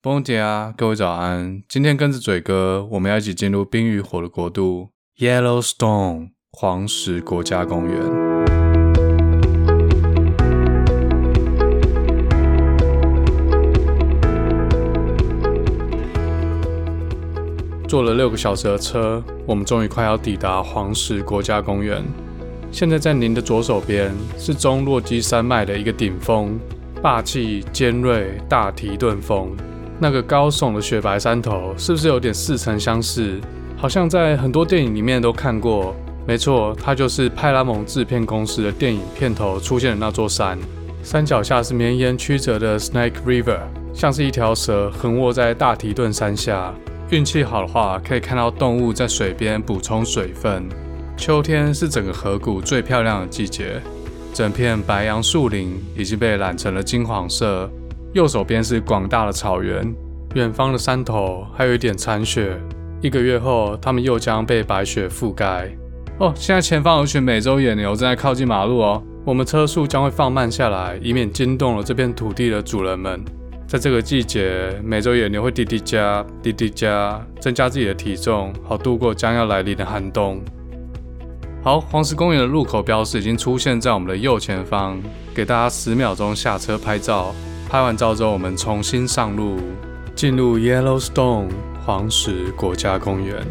Bon dia，各位早安。今天跟着嘴哥，我们要一起进入冰与火的国度 ——Yellowstone 黄石国家公园。坐了六个小时的车，我们终于快要抵达黄石国家公园。现在在您的左手边是中落基山脉的一个顶峰，霸气尖锐大提顿峰。那个高耸的雪白山头，是不是有点似曾相识？好像在很多电影里面都看过。没错，它就是派拉蒙制片公司的电影片头出现的那座山。山脚下是绵延曲折的 Snake River，像是一条蛇横卧在大提顿山下。运气好的话，可以看到动物在水边补充水分。秋天是整个河谷最漂亮的季节，整片白杨树林已经被染成了金黄色。右手边是广大的草原，远方的山头还有一点残雪。一个月后，它们又将被白雪覆盖。哦，现在前方有群美洲野牛正在靠近马路哦。我们车速将会放慢下来，以免惊动了这片土地的主人们。在这个季节，美洲野牛会滴滴加滴滴加，增加自己的体重，好度过将要来临的寒冬。好，黄石公园的入口标识已经出现在我们的右前方，给大家十秒钟下车拍照。拍完照之后，我们重新上路，进入 Yellowstone 黄石国家公园。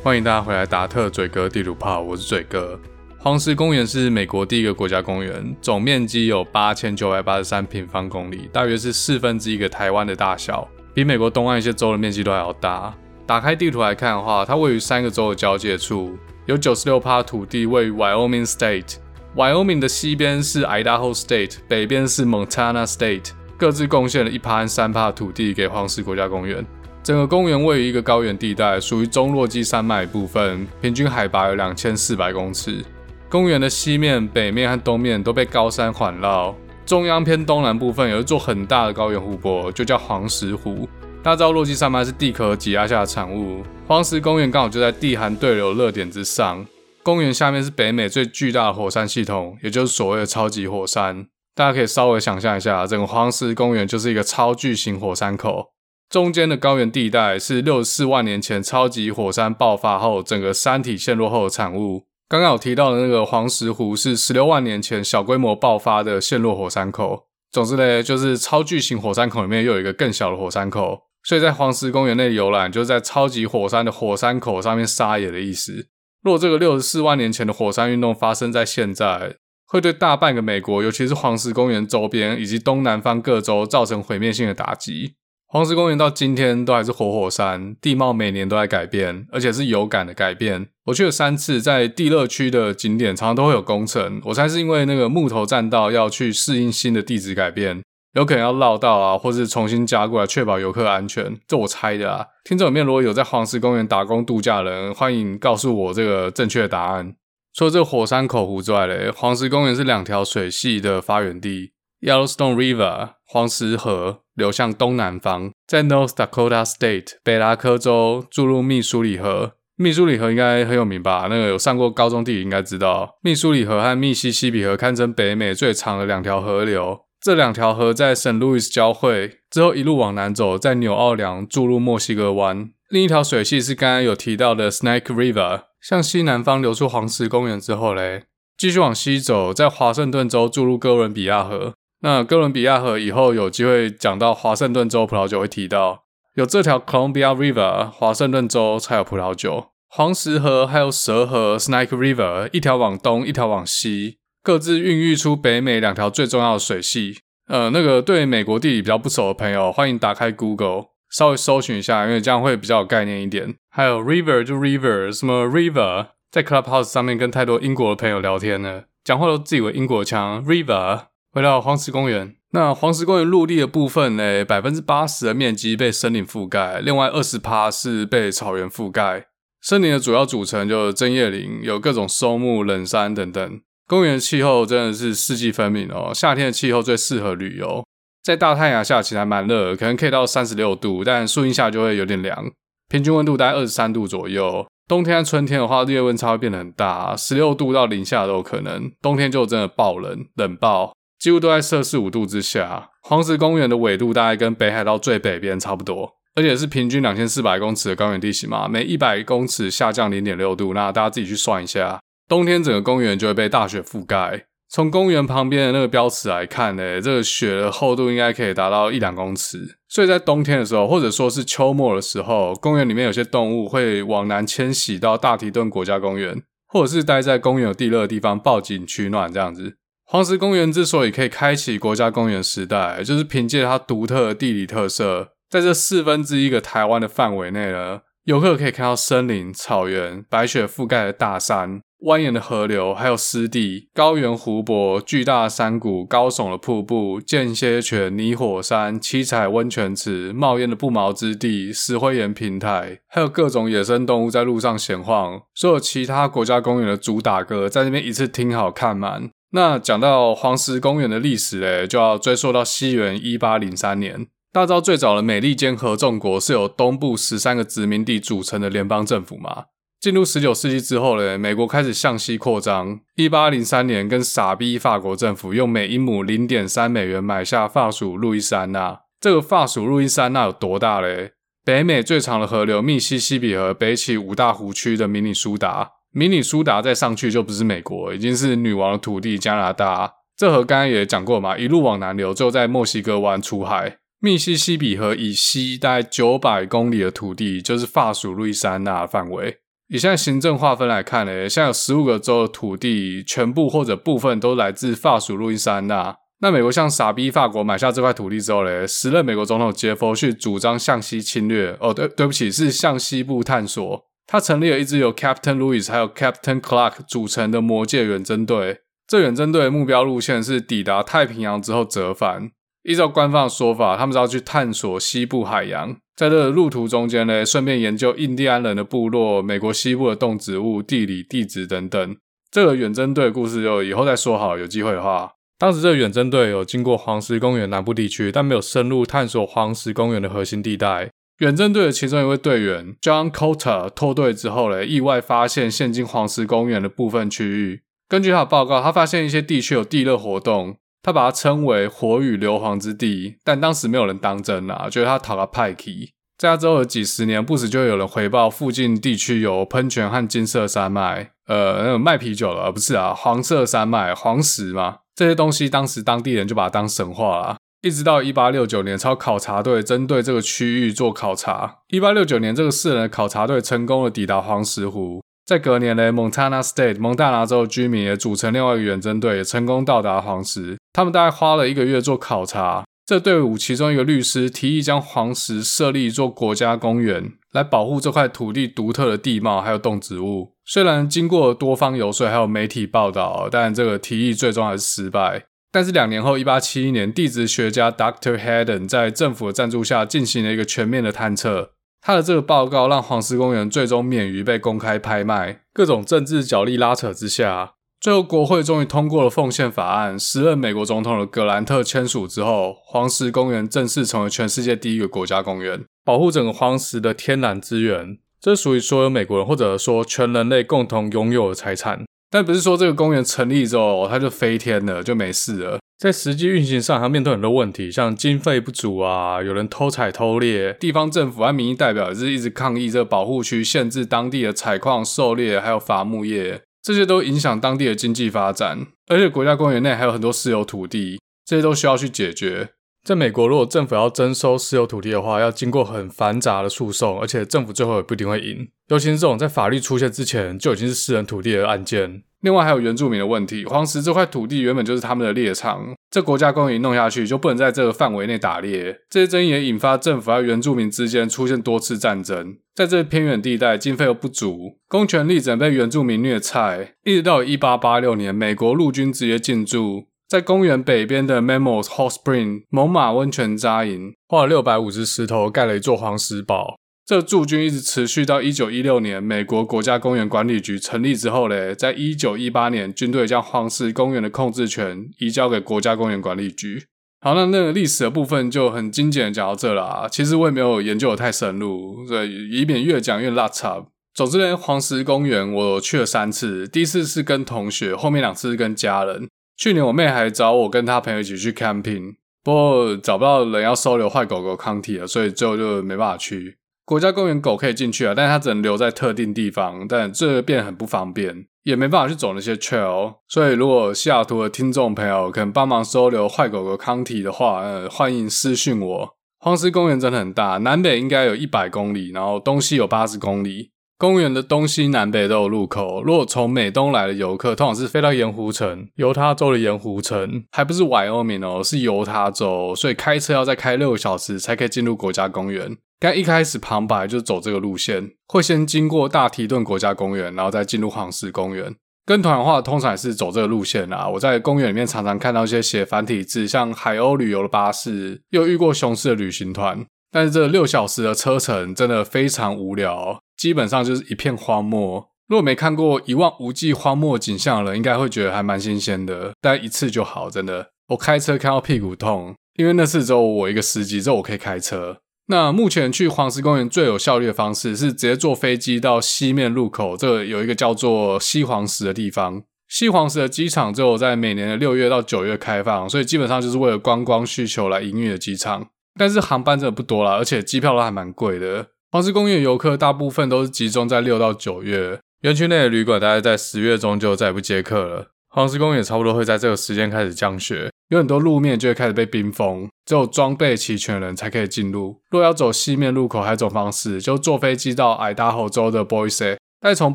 欢迎大家回来，达特嘴哥地图炮，我是嘴哥。黄石公园是美国第一个国家公园，总面积有八千九百八十三平方公里，大约是四分之一个台湾的大小，比美国东岸一些州的面积都还要大。打开地图来看的话，它位于三个州的交界处，有九十六趴土地位于 Wyoming State。Wyoming 的西边是 Idaho State，北边是 Montana State，各自贡献了一趴三趴土地给黄石国家公园。整个公园位于一个高原地带，属于中落基山脉部分，平均海拔有两千四百公尺。公园的西面、北面和东面都被高山环绕，中央偏东南部分有一座很大的高原湖泊，就叫黄石湖。大家知道落基山脉是地壳挤压下的产物，黄石公园刚好就在地寒对流热点之上。公园下面是北美最巨大的火山系统，也就是所谓的超级火山。大家可以稍微想象一下，整个黄石公园就是一个超巨型火山口，中间的高原地带是六十四万年前超级火山爆发后整个山体陷落后的产物。刚刚有提到的那个黄石湖是十六万年前小规模爆发的陷落火山口。总之呢，就是超巨型火山口里面又有一个更小的火山口。所以在黄石公园内游览，就是在超级火山的火山口上面撒野的意思。若这个六十四万年前的火山运动发生在现在，会对大半个美国，尤其是黄石公园周边以及东南方各州造成毁灭性的打击。黄石公园到今天都还是活火山，地貌每年都在改变，而且是有感的改变。我去了三次，在地热区的景点常常都会有工程，我猜是因为那个木头栈道要去适应新的地质改变。有可能要绕道啊，或是重新加过来确保游客安全，这我猜的啊。听众里面如果有在黄石公园打工度假人，欢迎告诉我这个正确的答案。除了这火山口湖之外嘞，黄石公园是两条水系的发源地，Yellowstone River 黄石河流向东南方，在 North Dakota State 北达科州注入密苏里河。密苏里河应该很有名吧？那个有上过高中地理应该知道，密苏里河和密西西比河堪称北美最长的两条河流。这两条河在圣路易斯交汇之后，一路往南走，在纽奥良注入墨西哥湾。另一条水系是刚刚有提到的 Snake River，向西南方流出黄石公园之后嘞，继续往西走，在华盛顿州注入哥伦比亚河。那哥伦比亚河以后有机会讲到华盛顿州葡萄酒会提到，有这条 Columbia River，华盛顿州才有葡萄酒。黄石河还有蛇河 Snake River，一条往东，一条往西。各自孕育出北美两条最重要的水系。呃，那个对美国地理比较不熟的朋友，欢迎打开 Google，稍微搜寻一下，因为这样会比较有概念一点。还有 River 就 River，什么 River，在 Clubhouse 上面跟太多英国的朋友聊天呢，讲话都自以为英国腔。River，回到黄石公园，那黄石公园陆地的部分呢，百分之八十的面积被森林覆盖，另外二十趴是被草原覆盖。森林的主要组成就是针叶林，有各种松木、冷杉等等。公园的气候真的是四季分明哦，夏天的气候最适合旅游，在大太阳下其实还蛮热，可能可以到三十六度，但树荫下就会有点凉。平均温度大概二十三度左右。冬天春天的话，日夜温差会变得很大，十六度到零下都有可能。冬天就真的爆冷，冷爆，几乎都在摄氏五度之下。黄石公园的纬度大概跟北海道最北边差不多，而且是平均两千四百公尺的高原地形嘛，每一百公尺下降零点六度，那大家自己去算一下，冬天整个公园就会被大雪覆盖。从公园旁边的那个标尺来看呢，这个雪的厚度应该可以达到一两公尺。所以在冬天的时候，或者说是秋末的时候，公园里面有些动物会往南迁徙到大提顿国家公园，或者是待在公园有地热的地方报警取暖这样子。黄石公园之所以可以开启国家公园时代，就是凭借它独特的地理特色，在这四分之一个台湾的范围内呢，游客可以看到森林、草原、白雪覆盖的大山。蜿蜒的河流，还有湿地、高原湖泊、巨大山谷、高耸的瀑布、间歇泉、泥火山、七彩温泉池、冒烟的不毛之地、石灰岩平台，还有各种野生动物在路上闲晃。所有其他国家公园的主打歌，在这边一次听好看满。那讲到黄石公园的历史嘞，就要追溯到西元一八零三年。大家知道最早的美利坚合众国是由东部十三个殖民地组成的联邦政府吗？进入十九世纪之后呢，美国开始向西扩张。一八零三年，跟傻逼法国政府用每英亩零点三美元买下法属路易斯安那。这个法属路易斯安那有多大嘞？北美最长的河流密西西比河北起五大湖区的明尼苏达，明尼苏达再上去就不是美国，已经是女王的土地加拿大。这河刚刚也讲过嘛，一路往南流，最后在墨西哥湾出海。密西西比河以西大概九百公里的土地，就是法属路易斯安那的范围。以现在行政划分来看呢，现在有十五个州的土地，全部或者部分都来自法属路易斯安那。那美国向傻逼法国买下这块土地之后呢，时任美国总统杰佛逊主张向西侵略。哦，对，对不起，是向西部探索。他成立了一支由 Captain Louis 还有 Captain Clark 组成的魔界远征队。这远征队目标路线是抵达太平洋之后折返。依照官方的说法，他们是要去探索西部海洋。在这个路途中间呢，顺便研究印第安人的部落、美国西部的动植物、地理、地质等等。这个远征队的故事就以后再说好，有机会的话。当时这个远征队有经过黄石公园南部地区，但没有深入探索黄石公园的核心地带。远征队的其中一位队员 John Cotter 脱队之后呢，意外发现现今黄石公园的部分区域。根据他的报告，他发现一些地区有地热活动。他把它称为“火与硫磺之地”，但当时没有人当真啊，觉得他讨个派气。在他之后的几十年，不时就有人回报附近地区有喷泉和金色山脉，呃，那卖啤酒的，不是啊，黄色山脉、黄石嘛，这些东西当时当地人就把它当神话了。一直到一八六九年，超考察队针对这个区域做考察。一八六九年，这个四人的考察队成功的抵达黄石湖。在隔年呢，Montana State 蒙大拿州的居民也组成另外一个远征队，也成功到达黄石。他们大概花了一个月做考察。这队伍其中一个律师提议将黄石设立一座国家公园，来保护这块土地独特的地貌还有动植物。虽然经过多方游说还有媒体报道，但这个提议最终还是失败。但是两年后，一八七一年，地质学家 Dr. Hayden 在政府的赞助下进行了一个全面的探测。他的这个报告让黄石公园最终免于被公开拍卖。各种政治角力拉扯之下，最后国会终于通过了奉献法案。时任美国总统的格兰特签署之后，黄石公园正式成为全世界第一个国家公园，保护整个黄石的天然资源。这属于所有美国人或者说全人类共同拥有的财产。但不是说这个公园成立之后它就飞天了，就没事了。在实际运行上，还面对很多问题，像经费不足啊，有人偷采偷猎，地方政府和民意代表也是一直抗议这个保护区限制当地的采矿、狩猎，还有伐木业，这些都影响当地的经济发展。而且国家公园内还有很多私有土地，这些都需要去解决。在美国，如果政府要征收私有土地的话，要经过很繁杂的诉讼，而且政府最后也不一定会赢。尤其是这种在法律出现之前就已经是私人土地的案件。另外还有原住民的问题，黄石这块土地原本就是他们的猎场，这国家公园弄下去就不能在这个范围内打猎，这些争议也引发政府和原住民之间出现多次战争。在这偏远地带，经费又不足，公权力只能被原住民虐菜，一直到一八八六年，美国陆军直接进驻，在公园北边的 Mammoth Hot Spring 猛犸温泉扎营，花了六百五十石头盖了一座黄石堡。这驻军一直持续到一九一六年，美国国家公园管理局成立之后嘞，在一九一八年，军队将黄石公园的控制权移交给国家公园管理局。好，那那个历史的部分就很精简的讲到这啦。其实我也没有研究的太深入，所以以免越讲越拉杂。总之呢，黄石公园我去了三次，第一次是跟同学，后面两次是跟家人。去年我妹还找我跟她朋友一起去 camping，不过找不到人要收留坏狗狗康体了，所以最后就没办法去。国家公园狗可以进去啊，但是它只能留在特定地方，但这变得很不方便，也没办法去走那些 trail。所以如果西雅图的听众朋友可能帮忙收留坏狗狗康体的话，呃，欢迎私讯我。黄石公园真的很大，南北应该有一百公里，然后东西有八十公里。公园的东西南北都有入口。如果从美东来的游客，通常是飞到盐湖城，犹他州的盐湖城，还不是 Wyoming 哦，是犹他州，所以开车要再开六个小时才可以进入国家公园。刚一开始旁白就走这个路线，会先经过大提顿国家公园，然后再进入黄石公园。跟团的话，通常也是走这个路线啦。我在公园里面常常看到一些写繁体字，像海鸥旅游的巴士，又遇过雄狮的旅行团。但是这六小时的车程真的非常无聊，基本上就是一片荒漠。如果没看过一望无际荒漠景象的人，应该会觉得还蛮新鲜的。但一次就好，真的。我开车开到屁股痛，因为那次只有我一个司机，只有我可以开车。那目前去黄石公园最有效率的方式是直接坐飞机到西面入口，这有一个叫做西黄石的地方。西黄石的机场只有在每年的六月到九月开放，所以基本上就是为了观光需求来营运的机场。但是航班真的不多啦，而且机票都还蛮贵的。黄石公园游客大部分都是集中在六到九月，园区内的旅馆大概在十月中就再也不接客了。黄石公园也差不多会在这个时间开始降雪，有很多路面就会开始被冰封，只有装备齐全的人才可以进入。若要走西面入口，还有一种方式，就坐飞机到爱达荷州的 Boise，但从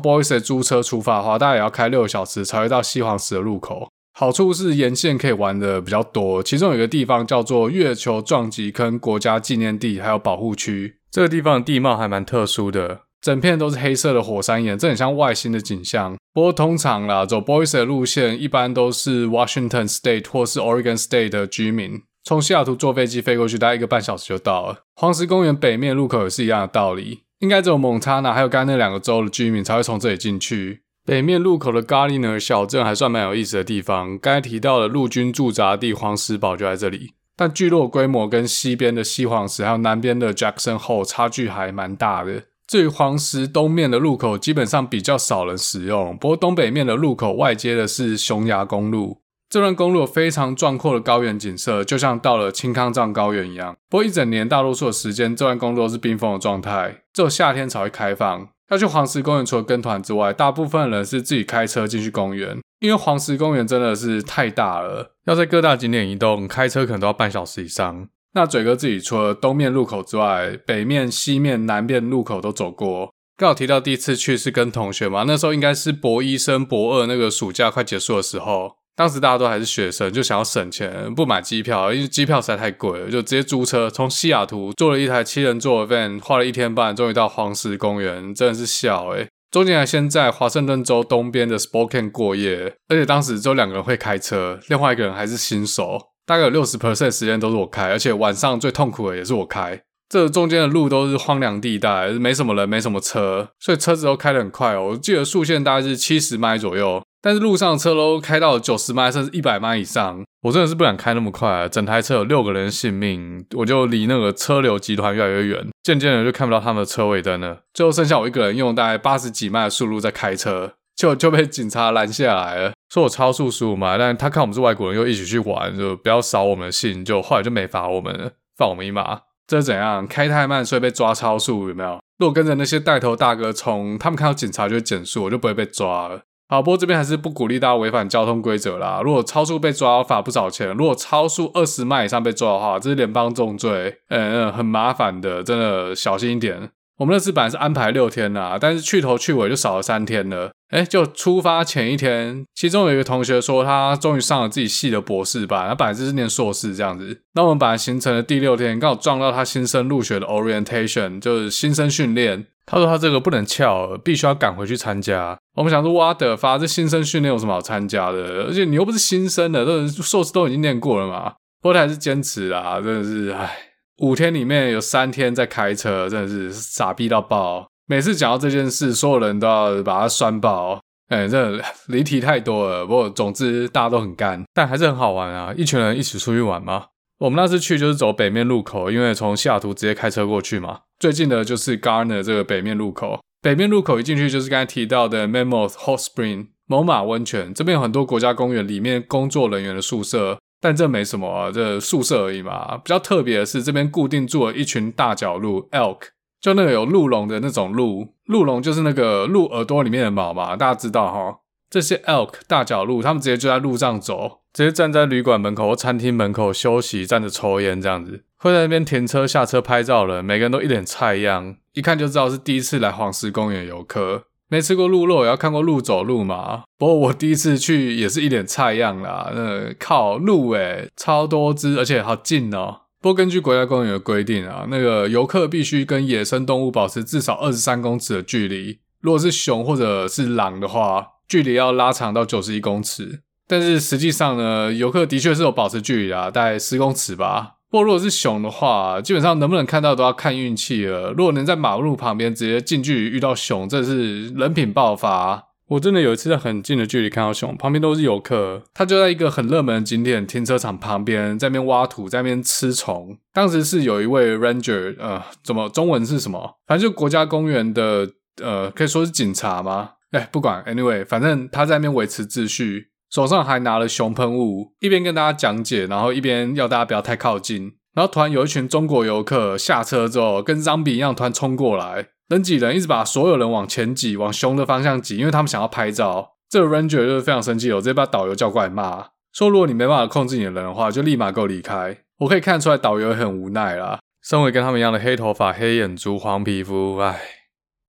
Boise 租车出发的话，大概也要开六个小时才会到西黄石的入口。好处是沿线可以玩的比较多，其中有一个地方叫做月球撞击坑国家纪念地，还有保护区。这个地方的地貌还蛮特殊的，整片都是黑色的火山岩，这很像外星的景象。不过通常啦，走 Boise 的路线一般都是 Washington State 或是 Oregon State 的居民，从西雅图坐飞机飞过去，大概一个半小时就到了。黄石公园北面入口也是一样的道理，应该只有蒙塔纳还有刚刚那两个州的居民才会从这里进去。北面入口的 Gardiner 小镇还算蛮有意思的地方，刚才提到的陆军驻扎地黄石堡就在这里，但聚落规模跟西边的西黄石还有南边的 Jackson Hole 差距还蛮大的。至于黄石东面的路口，基本上比较少人使用，不过东北面的路口外接的是熊牙公路，这段公路有非常壮阔的高原景色，就像到了青康藏高原一样。不过一整年大多数的时间，这段公路都是冰封的状态，只有夏天才会开放。要去黄石公园，除了跟团之外，大部分人是自己开车进去公园，因为黄石公园真的是太大了，要在各大景点移动，开车可能都要半小时以上。那嘴哥自己除了东面路口之外，北面、西面、南面路口都走过。刚好提到第一次去是跟同学嘛，那时候应该是博一升博二那个暑假快结束的时候。当时大家都还是学生，就想要省钱，不买机票，因为机票实在太贵了，就直接租车从西雅图坐了一台七人座的 van，花了一天半，终于到黄石公园，真的是笑诶。中间还先在华盛顿州东边的 Spokane 过夜，而且当时只有两个人会开车，另外一个人还是新手，大概有六十 percent 时间都是我开，而且晚上最痛苦的也是我开。这中间的路都是荒凉地带，没什么人，没什么车，所以车子都开得很快哦。我记得速限大概是七十迈左右。但是路上车都开到九十迈甚至一百迈以上，我真的是不敢开那么快。整台车有六个人性命，我就离那个车流集团越来越远，渐渐的就看不到他们的车尾灯了。最后剩下我一个人用大概八十几迈的速度在开车，就就被警察拦下来了，说我超速十五迈。但他看我们是外国人，又一起去玩，就不要扫我们的兴，就后来就没罚我们了，放我们一马。这是怎样？开太慢所以被抓超速有没有？如果跟着那些带头大哥冲，他们看到警察就会减速，我就不会被抓了。好，不过这边还是不鼓励大家违反交通规则啦。如果超速被抓，罚不少钱；如果超速二十迈以上被抓的话，这是联邦重罪，嗯嗯，很麻烦的，真的小心一点。我们那次本来是安排六天啦，但是去头去尾就少了三天了。诶，就出发前一天，其中有一个同学说他终于上了自己系的博士班，他本来就是念硕士这样子。那我们本来行程的第六天刚好撞到他新生入学的 orientation，就是新生训练。他说他这个不能翘，必须要赶回去参加。我们想说，哇的发，这新生训练有什么好参加的？而且你又不是新生的，都硕士都已经念过了嘛。不过他还是坚持啦，真的是唉。五天里面有三天在开车，真的是傻逼到爆。每次讲到这件事，所有人都要把它酸爆。哎，这离题太多了。不过总之大家都很干，但还是很好玩啊！一群人一起出去玩嘛。我们那次去就是走北面路口，因为从西雅图直接开车过去嘛。最近的就是 Gardiner 这个北面路口。北面路口一进去就是刚才提到的 Mammoth Hot Spring 猛獁温泉，这边有很多国家公园里面工作人员的宿舍，但这没什么啊，这宿舍而已嘛。比较特别的是，这边固定住了一群大角鹿 Elk，就那个有鹿茸的那种鹿，鹿茸就是那个鹿耳朵里面的毛嘛，大家知道哈。这些 Elk 大角鹿，他们直接就在路上走，直接站在旅馆门口或餐厅门口休息，站着抽烟这样子。会在那边停车下车拍照了，每个人都一脸菜样，一看就知道是第一次来黄石公园游客。没吃过鹿肉，也要看过鹿走路嘛。不过我第一次去也是一脸菜样啦。那靠鹿诶，超多只，而且好近哦。不过根据国家公园的规定啊，那个游客必须跟野生动物保持至少二十三公尺的距离。如果是熊或者是狼的话，距离要拉长到九十一公尺。但是实际上呢，游客的确是有保持距离啊，大概十公尺吧。不过，如果是熊的话，基本上能不能看到都要看运气了。如果能在马路旁边直接近距离遇到熊，这是人品爆发。我真的有一次在很近的距离看到熊，旁边都是游客，他就在一个很热门的景点停车场旁边，在那边挖土，在那边吃虫。当时是有一位 ranger，呃，怎么中文是什么？反正就国家公园的，呃，可以说是警察吗？哎，不管，anyway，反正他在那边维持秩序。手上还拿了熊喷雾，一边跟大家讲解，然后一边要大家不要太靠近。然后突然有一群中国游客下车之后，跟 zombie 一样，突然冲过来，人挤人，一直把所有人往前挤，往熊的方向挤，因为他们想要拍照。这个 ranger 就是非常生气，我直接把导游叫过来骂，说如果你没办法控制你的人的话，就立马给我离开。我可以看出来导游很无奈啦，身为跟他们一样的黑头发、黑眼珠、黄皮肤，唉，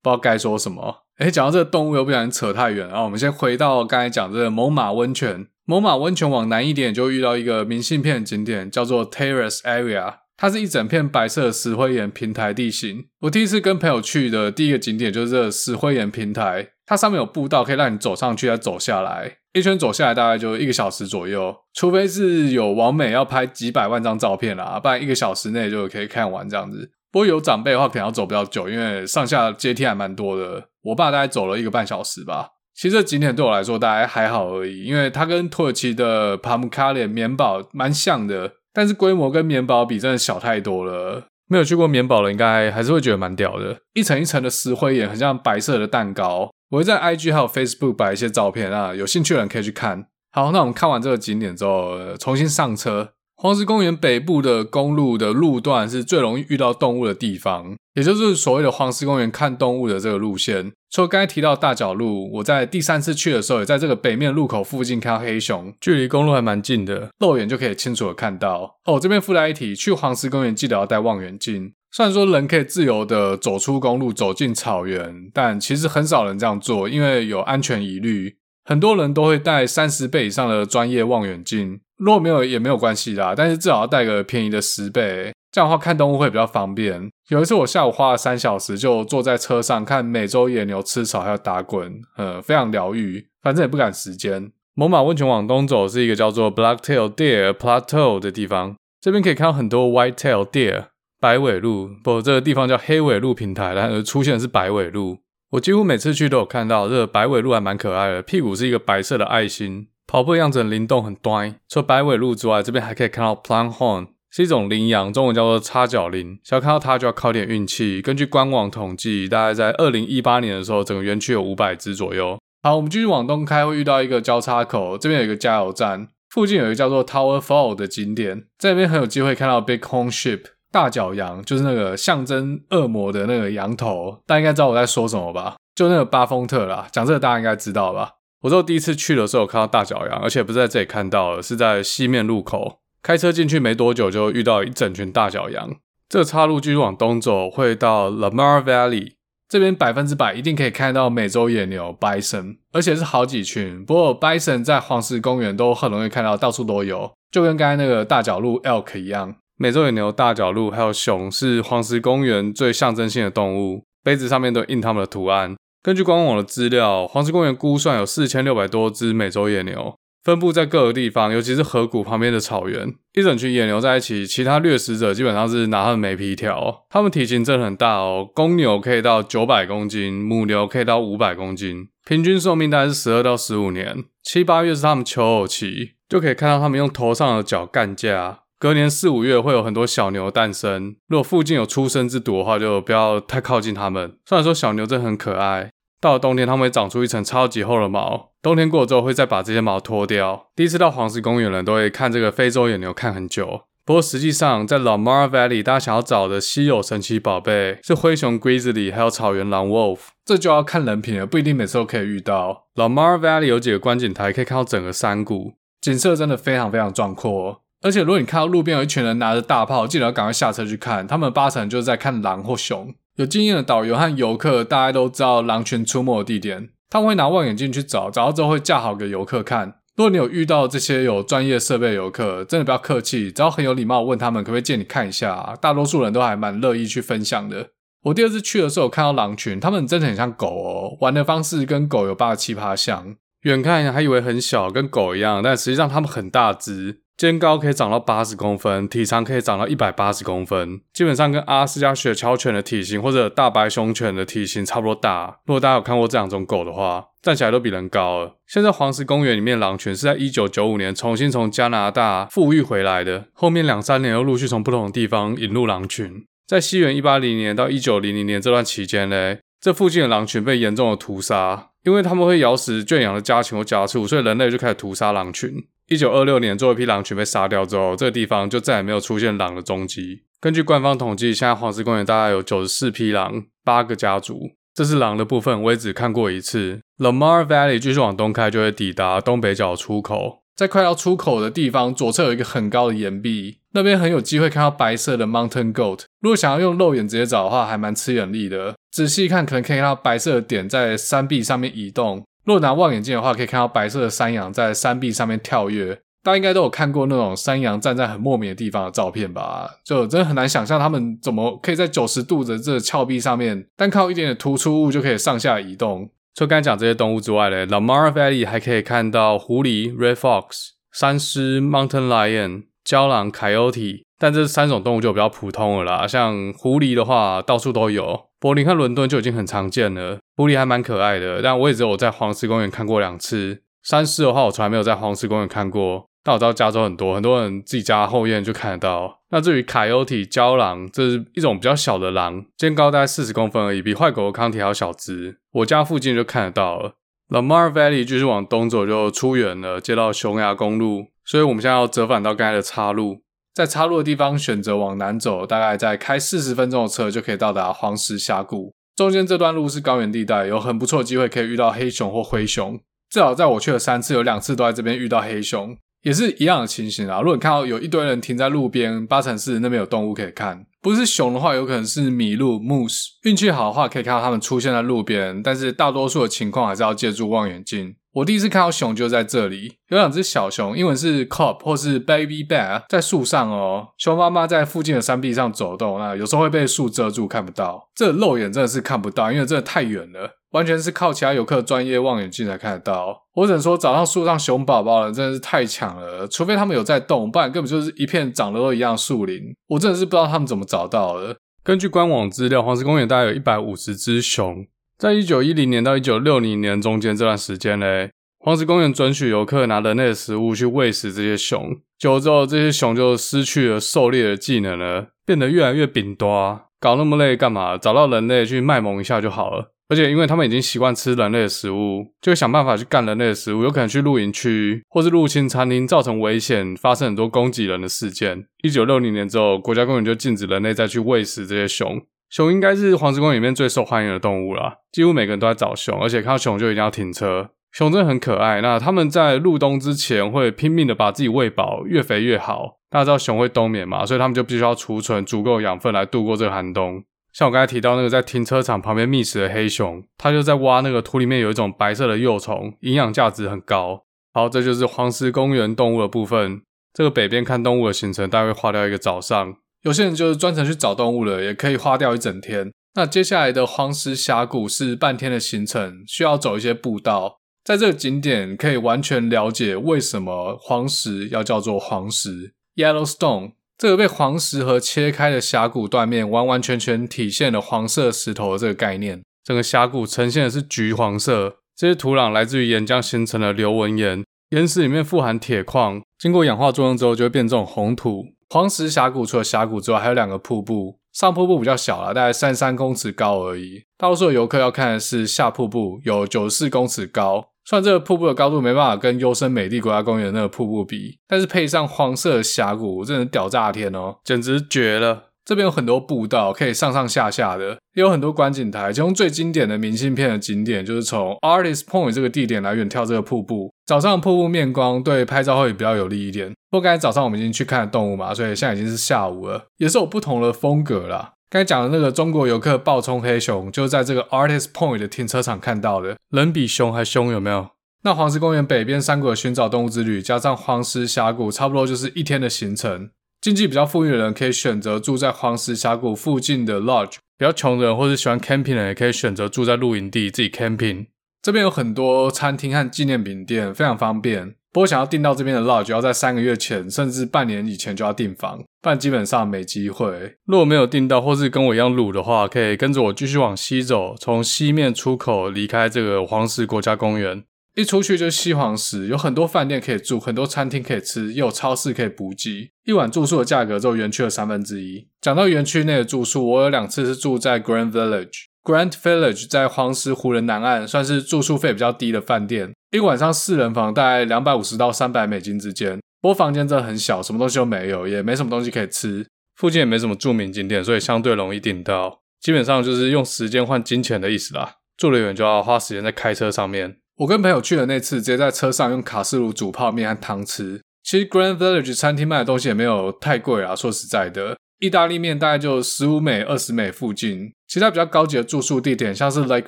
不知道该说什么。哎，讲到这个动物又不小心扯太远了啊！我们先回到刚才讲这个猛犸温泉。猛犸温泉往南一点，就遇到一个明信片景点，叫做 Terrace Area。它是一整片白色石灰岩平台地形。我第一次跟朋友去的第一个景点就是这个石灰岩平台，它上面有步道可以让你走上去再走下来，一圈走下来大概就一个小时左右。除非是有网美要拍几百万张照片啦，不然一个小时内就可以看完这样子。不过有长辈的话，可能要走比较久，因为上下阶梯还蛮多的。我爸大概走了一个半小时吧。其实这景点对我来说大概还好而已，因为它跟土耳其的帕姆卡列棉堡蛮像的，但是规模跟棉堡比真的小太多了。没有去过棉堡的，应该还是会觉得蛮屌的，一层一层的石灰岩，很像白色的蛋糕。我会在 IG 还有 Facebook 摆一些照片啊，有兴趣的人可以去看。好，那我们看完这个景点之后，重新上车。黄石公园北部的公路的路段是最容易遇到动物的地方，也就是所谓的黄石公园看动物的这个路线。除了刚才提到大角鹿，我在第三次去的时候，也在这个北面路口附近看到黑熊，距离公路还蛮近的，肉眼就可以清楚的看到。哦，这边附带一提，去黄石公园记得要带望远镜。虽然说人可以自由的走出公路，走进草原，但其实很少人这样做，因为有安全疑虑。很多人都会带三十倍以上的专业望远镜。如果没有也没有关系啦，但是至少要带个便宜的十倍，这样的话看动物会比较方便。有一次我下午花了三小时，就坐在车上看美洲野牛吃草还有打滚，呃，非常疗愈。反正也不赶时间。猛獁温泉往东走是一个叫做 Blacktail Deer Plateau 的地方，这边可以看到很多 Whitetail Deer 白尾鹿，不，这个地方叫黑尾鹿平台，然而出现的是白尾鹿。我几乎每次去都有看到，这个白尾鹿还蛮可爱的，屁股是一个白色的爱心。跑步的样子很灵动，很端。除了白尾鹿之外，这边还可以看到 Pronghorn，是一种羚羊，中文叫做叉角羚。想要看到它，就要靠点运气。根据官网统计，大概在二零一八年的时候，整个园区有五百只左右。好，我们继续往东开，会遇到一个交叉口，这边有一个加油站，附近有一个叫做 Tower Fall 的景点，在这边很有机会看到 Bighorn Sheep 大角羊，就是那个象征恶魔的那个羊头。大家应该知道我在说什么吧？就那个巴丰特啦，讲这个大家应该知道吧？我说第一次去的时候，看到大角羊，而且不是在这里看到的，是在西面路口。开车进去没多久，就遇到一整群大角羊。这个岔路继续往东走，会到 Lamar Valley 这边，百分之百一定可以看到美洲野牛 Bison，而且是好几群。不过 Bison 在黄石公园都很容易看到，到处都有，就跟刚才那个大角鹿 Elk 一样。美洲野牛、大角鹿还有熊是黄石公园最象征性的动物，杯子上面都印他们的图案。根据官网的资料，黄石公园估算有四千六百多只美洲野牛，分布在各个地方，尤其是河谷旁边的草原。一整群野牛在一起，其他掠食者基本上是拿他们没皮条。它们体型真的很大哦，公牛可以到九百公斤，母牛可以到五百公斤，平均寿命大概是十二到十五年。七八月是它们求偶期，就可以看到它们用头上的角干架，隔年四五月会有很多小牛诞生。如果附近有出生之毒的话，就不要太靠近它们。虽然说小牛真的很可爱，到了冬天它们会长出一层超级厚的毛，冬天过了之后会再把这些毛脱掉。第一次到黄石公园的人都会看这个非洲野牛看很久。不过实际上在 Lamar Valley，大家想要找的稀有神奇宝贝是灰熊 Grizzly，还有草原狼 Wolf。这就要看人品了，不一定每次都可以遇到。Lamar Valley 有几个观景台可以看到整个山谷，景色真的非常非常壮阔。而且，如果你看到路边有一群人拿着大炮，记得要赶快下车去看。他们八成就是在看狼或熊。有经验的导游和游客，大家都知道狼群出没的地点。他们会拿望远镜去找，找到之后会架好给游客看。如果你有遇到这些有专业设备的游客，真的不要客气，只要很有礼貌问他们可不可以借你看一下。大多数人都还蛮乐意去分享的。我第二次去的时候，看到狼群，他们真的很像狗哦，玩的方式跟狗有八七八像。远看还以为很小，跟狗一样，但实际上他们很大只。肩高可以长到八十公分，体长可以长到一百八十公分，基本上跟阿拉斯加雪橇犬的体型或者大白熊犬的体型差不多大。如果大家有看过这两种狗的话，站起来都比人高了。现在黄石公园里面狼群是在一九九五年重新从加拿大复育回来的，后面两三年又陆续从不同的地方引入狼群。在西元一八零年到一九零零年这段期间呢，这附近的狼群被严重的屠杀，因为他们会咬死圈养的家禽或家畜，所以人类就开始屠杀狼群。一九二六年，最后一批狼群被杀掉之后，这个地方就再也没有出现狼的踪迹。根据官方统计，现在黄石公园大概有九十四匹狼，八个家族。这是狼的部分，我也只看过一次。Lamar Valley 继续往东开，就会抵达东北角出口。在快到出口的地方，左侧有一个很高的岩壁，那边很有机会看到白色的 Mountain Goat。如果想要用肉眼直接找的话，还蛮吃眼力的。仔细看，可能可以看到白色的点在山壁上面移动。若拿望远镜的话，可以看到白色的山羊在山壁上面跳跃。大家应该都有看过那种山羊站在很莫名的地方的照片吧？就真的很难想象他们怎么可以在九十度的这峭壁上面，单靠一点点突出物就可以上下移动。除了刚才讲这些动物之外呢，Lamar Valley 还可以看到狐狸 Red Fox、山狮 Mountain Lion、郊狼 Coyote。但这三种动物就比较普通了啦，像狐狸的话，到处都有，柏林和伦敦就已经很常见了。狐狸还蛮可爱的，但我也只有在黄石公园看过两次。山狮的话，我从来没有在黄石公园看过。但我知道加州很多，很多人自己家后院就看得到。那至于 Coyote 郊狼，这是一种比较小的狼，肩高大概四十公分而已，比坏狗的康体还要小只。我家附近就看得到了。Lamar Valley 继续往东走就出远了，接到熊牙公路，所以我们现在要折返到刚才的岔路。在岔路的地方选择往南走，大概再开四十分钟的车就可以到达黄石峡谷。中间这段路是高原地带，有很不错的机会可以遇到黑熊或灰熊。至少在我去了三次，有两次都在这边遇到黑熊，也是一样的情形啊。如果你看到有一堆人停在路边，八成是那边有动物可以看。不是熊的话，有可能是麋鹿 （moose）。运气好的话，可以看到它们出现在路边，但是大多数的情况还是要借助望远镜。我第一次看到熊就在这里，有两只小熊，英文是 cub 或是 baby bear，在树上哦。熊妈妈在附近的山壁上走动，那有时候会被树遮住，看不到。这肉眼真的是看不到，因为真的太远了，完全是靠其他游客专业望远镜才看得到。我只能说，找到树上熊宝宝了真的是太强了，除非他们有在动，不然根本就是一片长得都一样树林。我真的是不知道他们怎么找到的。根据官网资料，黄石公园大概有一百五十只熊。在一九一零年到一九六零年中间这段时间呢，黄石公园准许游客拿人类的食物去喂食这些熊。久了之后，这些熊就失去了狩猎的技能了，变得越来越扁多。搞那么累干嘛？找到人类去卖萌一下就好了。而且因为他们已经习惯吃人类的食物，就会想办法去干人类的食物，有可能去露营区或是入侵餐厅，造成危险，发生很多攻击人的事件。一九六零年之后，国家公园就禁止人类再去喂食这些熊。熊应该是黄石公园里面最受欢迎的动物啦，几乎每个人都在找熊，而且看到熊就一定要停车。熊真的很可爱，那他们在入冬之前会拼命的把自己喂饱，越肥越好。大家知道熊会冬眠嘛，所以他们就必须要储存足够养分来度过这个寒冬。像我刚才提到那个在停车场旁边觅食的黑熊，它就在挖那个土里面有一种白色的幼虫，营养价值很高。好，这就是黄石公园动物的部分。这个北边看动物的行程大概会花掉一个早上。有些人就是专程去找动物了，也可以花掉一整天。那接下来的黄石峡谷是半天的行程，需要走一些步道。在这个景点可以完全了解为什么黄石要叫做黄石 （Yellowstone）。这个被黄石河切开的峡谷断面，完完全全体现了黄色石头的这个概念。整个峡谷呈现的是橘黄色，这些土壤来自于岩浆形成的流纹岩，岩石里面富含铁矿，经过氧化作用之后就会变这种红土。黄石峡谷除了峡谷之外，还有两个瀑布。上瀑布比较小了，大概三三公尺高而已。大多数的游客要看的是下瀑布，有九十四公尺高。虽然这个瀑布的高度没办法跟优生美地国家公园那个瀑布比，但是配上黄色的峡谷，真的屌炸天哦，简直绝了！这边有很多步道可以上上下下的，也有很多观景台。其中最经典的明信片的景点就是从 Artist Point 这个地点来远眺这个瀑布。早上瀑布面光对拍照会比较有利一点。不过刚才早上我们已经去看了动物嘛，所以现在已经是下午了，也是有不同的风格啦。刚才讲的那个中国游客暴冲黑熊，就是在这个 Artist Point 的停车场看到的，人比熊还凶，有没有？那黄石公园北边山谷的寻找动物之旅，加上黄石峡谷，差不多就是一天的行程。经济比较富裕的人可以选择住在黄石峡谷附近的 lodge，比较穷的人或是喜欢 camping 的人也可以选择住在露营地自己 camping。这边有很多餐厅和纪念品店，非常方便。不过想要订到这边的 lodge，要在三个月前甚至半年以前就要订房，不然基本上没机会。如果没有订到，或是跟我一样鲁的话，可以跟着我继续往西走，从西面出口离开这个黄石国家公园。一出去就是西黄石，有很多饭店可以住，很多餐厅可以吃，也有超市可以补给。一晚住宿的价格只有园区的三分之一。讲到园区内的住宿，我有两次是住在 Grand Village。Grand Village 在黄石湖的南岸，算是住宿费比较低的饭店。一晚上四人房大概两百五十到三百美金之间。不过房间真的很小，什么东西都没有，也没什么东西可以吃。附近也没什么著名景点，所以相对容易订到。基本上就是用时间换金钱的意思啦。住得远就要花时间在开车上面。我跟朋友去的那次，直接在车上用卡式炉煮泡面和汤吃。其实 Grand Village 餐厅卖的东西也没有太贵啊，说实在的，意大利面大概就十五美、二十美附近。其他比较高级的住宿地点，像是 Lake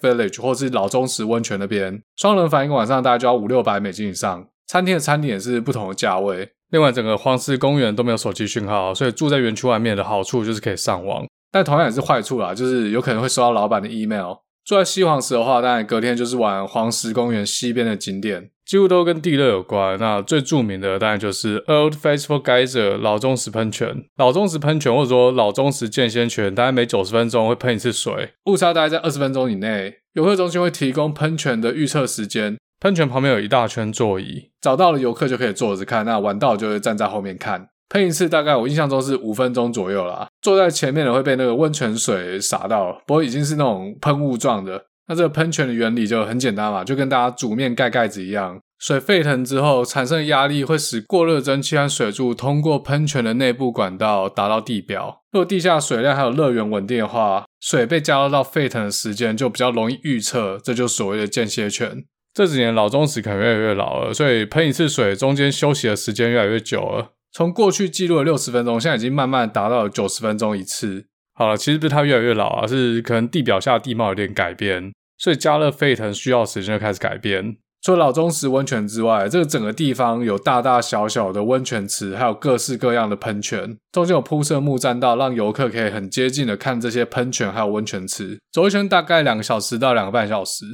Village 或是老钟石温泉那边，双人房一个晚上大概就要五六百美金以上。餐厅的餐点是不同的价位。另外，整个黄石公园都没有手机讯号，所以住在园区外面的好处就是可以上网，但同样也是坏处啦，就是有可能会收到老板的 email。住在西黄石的话，当然隔天就是玩黄石公园西边的景点，几乎都跟地热有关。那最著名的当然就是 Old Faithful Geyser 老钟石喷泉。老钟石喷泉或者说老钟石见仙泉，大概每九十分钟会喷一次水，误差大概在二十分钟以内。游客中心会提供喷泉的预测时间，喷泉旁边有一大圈座椅，找到了游客就可以坐着看，那玩到就会站在后面看。喷一次大概我印象中是五分钟左右啦，坐在前面的会被那个温泉水洒到，不过已经是那种喷雾状的。那这个喷泉的原理就很简单嘛，就跟大家煮面盖盖子一样，水沸腾之后产生的压力会使过热蒸汽和水柱通过喷泉的内部管道达到地表。如果地下水量还有热源稳定的话，水被加热到沸腾的时间就比较容易预测，这就所谓的间歇泉。这几年老钟石可能越来越老了，所以喷一次水中间休息的时间越来越久了。从过去记录的六十分钟，现在已经慢慢达到了九十分钟一次。好了，其实不是它越来越老啊，是可能地表下的地貌有点改变，所以加热沸腾需要时间就开始改变。除了老钟石温泉之外，这个整个地方有大大小小的温泉池，还有各式各样的喷泉，中间有铺设木栈道，让游客可以很接近的看这些喷泉还有温泉池。走一圈大概两个小时到两个半小时。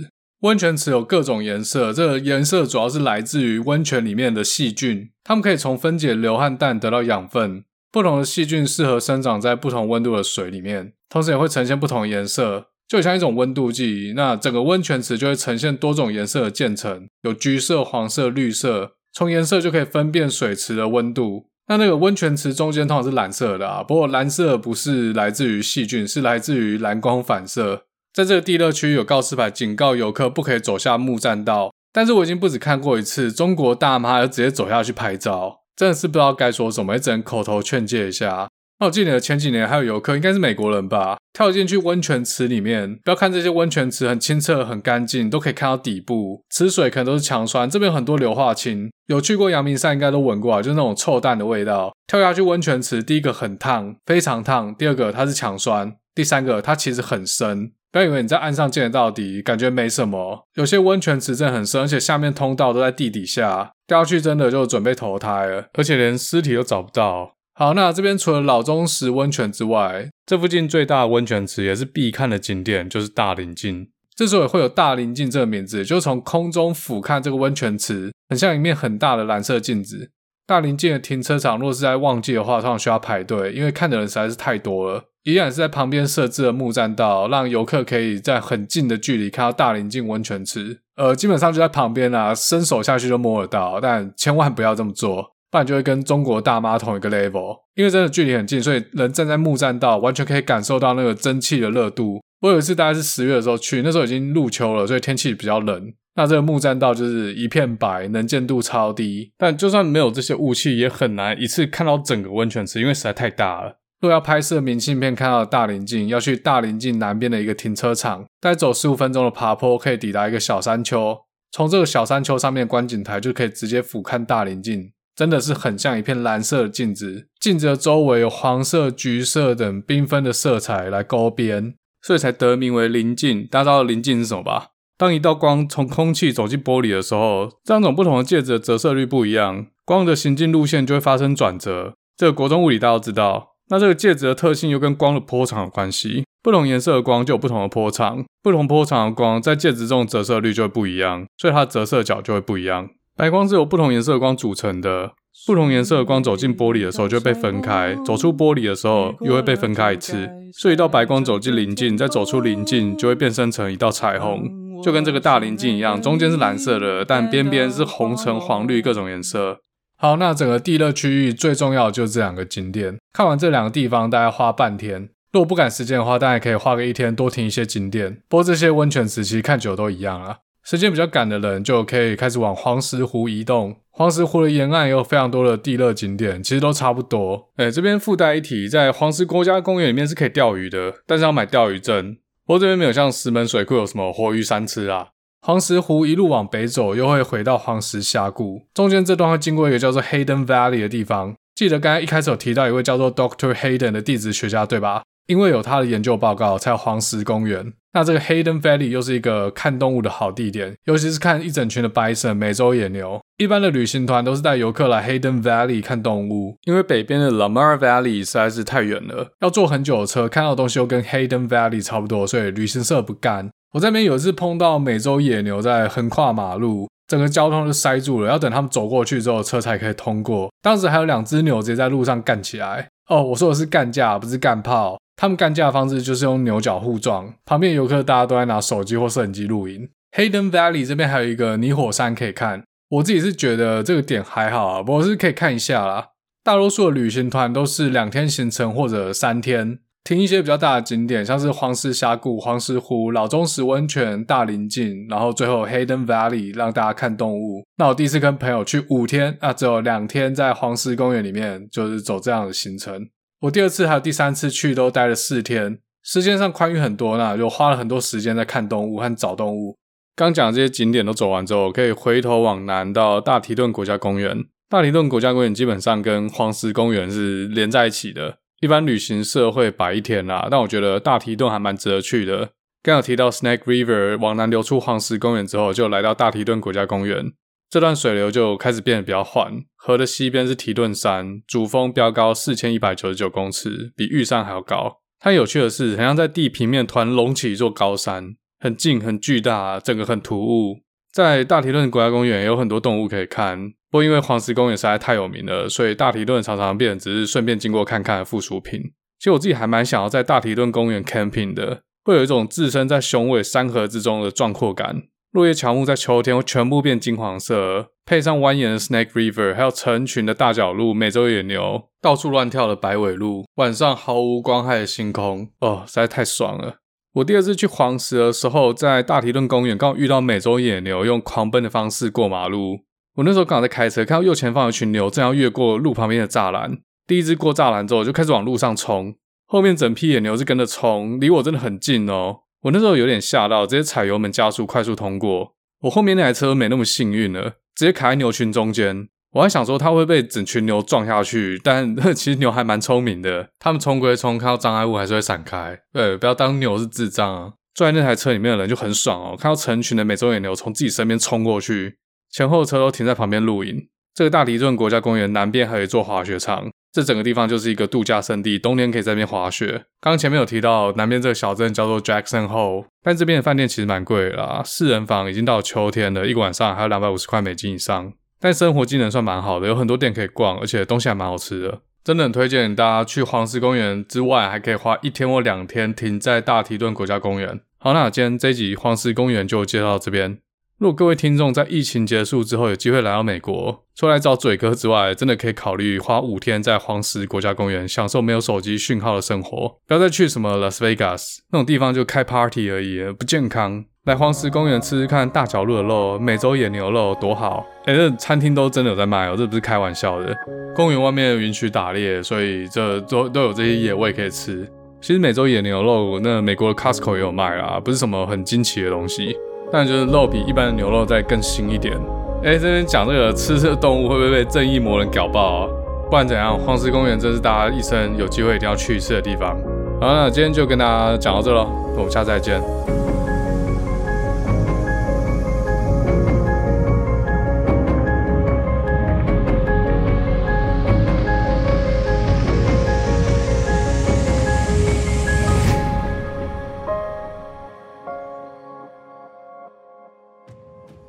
温泉池有各种颜色，这个颜色主要是来自于温泉里面的细菌，它们可以从分解硫和氮得到养分。不同的细菌适合生长在不同温度的水里面，同时也会呈现不同颜色，就像一种温度计。那整个温泉池就会呈现多种颜色的渐层，有橘色、黄色、绿色，从颜色就可以分辨水池的温度。那那个温泉池中间通常是蓝色的啊，不过蓝色不是来自于细菌，是来自于蓝光反射。在这个地热区有告示牌警告游客不可以走下木栈道，但是我已经不止看过一次，中国大妈要直接走下去拍照，真的是不知道该说什么，也只能口头劝诫一下。那我记得前几年还有游客，应该是美国人吧，跳进去温泉池里面，不要看这些温泉池很清澈很干净，都可以看到底部，池水可能都是强酸，这边有很多硫化氢，有去过阳明山应该都闻过啊，就是那种臭蛋的味道。跳下去温泉池，第一个很烫，非常烫；第二个它是强酸，第三个它其实很深。不要以为你在岸上见得到底，感觉没什么。有些温泉池真的很深，而且下面通道都在地底下，掉下去真的就准备投胎了，而且连尸体都找不到。好，那这边除了老钟石温泉之外，这附近最大的温泉池也是必看的景点，就是大棱镜。之所以会有大棱镜这个名字，就是从空中俯瞰这个温泉池，很像一面很大的蓝色镜子。大棱镜的停车场，若是在旺季的话，通常需要排队，因为看的人实在是太多了。依然是在旁边设置了木栈道，让游客可以在很近的距离看到大棱镜温泉池。呃，基本上就在旁边啊，伸手下去就摸得到，但千万不要这么做。不然就会跟中国大妈同一个 level。因为真的距离很近，所以人站在木栈道，完全可以感受到那个蒸汽的热度。我有一次大概是十月的时候去，那时候已经入秋了，所以天气比较冷。那这个木栈道就是一片白，能见度超低。但就算没有这些雾气，也很难一次看到整个温泉池，因为实在太大了。若要拍摄明信片看到的大棱镜，要去大棱镜南边的一个停车场，再走十五分钟的爬坡，可以抵达一个小山丘。从这个小山丘上面的观景台就可以直接俯瞰大棱镜，真的是很像一片蓝色的镜子。镜子的周围有黄色、橘色等缤纷的色彩来勾边，所以才得名为棱镜。大家知道棱镜是什么吧？当一道光从空气走进玻璃的时候，这两种不同的介质的折射率不一样，光的行进路线就会发生转折。这个国中物理大家都知道。那这个介质的特性又跟光的波长有关系，不同颜色的光就有不同的波长，不同波长的光在介质中折射率就会不一样，所以它的折射角就会不一样。白光是由不同颜色的光组成的，不同颜色的光走进玻璃的时候就会被分开，走出玻璃的时候又会被分开一次。所以一道白光走进棱镜，再走出棱镜就会变身成一道彩虹。就跟这个大棱镜一样，中间是蓝色的，但边边是红橙黄绿各种颜色。好，那整个地热区域最重要的就是这两个景点。看完这两个地方，大概花半天。如果不赶时间的话，当然可以花个一天，多停一些景点。不过这些温泉池其实看久都一样啊。时间比较赶的人，就可以开始往黄石湖移动。黄石湖的沿岸也有非常多的地热景点，其实都差不多。哎，这边附带一提，在黄石国家公园里面是可以钓鱼的，但是要买钓鱼证。不过这边没有像石门水库有什么活鱼山吃啊。黄石湖一路往北走，又会回到黄石峡谷，中间这段会经过一个叫做 Hayden Valley 的地方。记得刚才一开始有提到一位叫做 Doctor Hayden 的地质学家，对吧？因为有他的研究报告，才有黄石公园。那这个 Hayden Valley 又是一个看动物的好地点，尤其是看一整群的 Bison 美洲野牛。一般的旅行团都是带游客来 Hayden Valley 看动物，因为北边的 Lamar Valley 实在是太远了，要坐很久的车，看到的东西又跟 Hayden Valley 差不多，所以旅行社不干。我这边有一次碰到美洲野牛在横跨马路，整个交通就塞住了，要等他们走过去之后，车才可以通过。当时还有两只牛直接在路上干起来。哦，我说的是干架，不是干炮。他们干架的方式就是用牛角互撞，旁边游客大家都在拿手机或摄影机录影。Hayden Valley 这边还有一个泥火山可以看，我自己是觉得这个点还好啊，不过是可以看一下啦。大多数的旅行团都是两天行程或者三天，停一些比较大的景点，像是黄石峡谷、黄石湖、老钟石温泉、大林径，然后最后 Hayden Valley 让大家看动物。那我第一次跟朋友去五天，那，只有两天在黄石公园里面，就是走这样的行程。我第二次还有第三次去都待了四天，时间上宽裕很多，那就花了很多时间在看动物和找动物。刚讲这些景点都走完之后，可以回头往南到大提顿国家公园。大提顿国家公园基本上跟黄石公园是连在一起的，一般旅行社会摆一天啦，但我觉得大提顿还蛮值得去的。刚有提到 Snake River 往南流出黄石公园之后，就来到大提顿国家公园。这段水流就开始变得比较缓，河的西边是提顿山，主峰标高四千一百九十九公尺，比玉山还要高。它有趣的是，很像在地平面团隆起一座高山，很近很巨大，整个很突兀。在大提顿国家公园有很多动物可以看，不过因为黄石公园实在太有名了，所以大提顿常常变只是顺便经过看看的附属品。其实我自己还蛮想要在大提顿公园 camping 的，会有一种置身在雄伟山河之中的壮阔感。落叶乔木在秋天会全部变金黄色，配上蜿蜒的 Snake River，还有成群的大角鹿、美洲野牛，到处乱跳的白尾鹿，晚上毫无光害的星空，哦，实在太爽了！我第二次去黄石的时候，在大提顿公园刚好遇到美洲野牛用狂奔的方式过马路。我那时候刚好在开车，看到右前方有群牛正要越过路旁边的栅栏，第一只过栅栏之后就开始往路上冲，后面整批野牛是跟着冲，离我真的很近哦。我那时候有点吓到，直接踩油门加速，快速通过。我后面那台车没那么幸运了，直接卡在牛群中间。我还想说它会被整群牛撞下去，但其实牛还蛮聪明的，他们冲归冲，看到障碍物还是会闪开。对，不要当牛是智障啊！坐在那台车里面的人就很爽哦，看到成群的美洲野牛从自己身边冲过去，前后车都停在旁边录影。这个大提顿国家公园南边还有一座滑雪场。这整个地方就是一个度假胜地，冬天可以在那边滑雪。刚前面有提到南边这个小镇叫做 Jackson Hole，但这边的饭店其实蛮贵啦，四人房已经到秋天了，一个晚上还有两百五十块美金以上。但生活技能算蛮好的，有很多店可以逛，而且东西还蛮好吃的，真的很推荐大家去黄石公园之外，还可以花一天或两天停在大提顿国家公园。好，那今天这一集黄石公园就介绍到这边。如果各位听众在疫情结束之后有机会来到美国，除了找嘴哥之外，真的可以考虑花五天在黄石国家公园享受没有手机讯号的生活，不要再去什么 Las Vegas 那种地方就开 party 而已，不健康。来黄石公园吃吃看大角鹿的肉，美洲野牛肉多好！哎、欸，这餐厅都真的有在卖哦，这不是开玩笑的。公园外面允许打猎，所以这都都有这些野味可以吃。其实美洲野牛肉，那美国的 Costco 也有卖啦，不是什么很惊奇的东西，但就是肉比一般的牛肉再更腥一点。哎、这边讲这个吃这个动物会不会被正义魔人搞爆啊？不管怎样，黄石公园真是大家一生有机会一定要去一次的地方。好，那今天就跟大家讲到这喽，我们下次再见。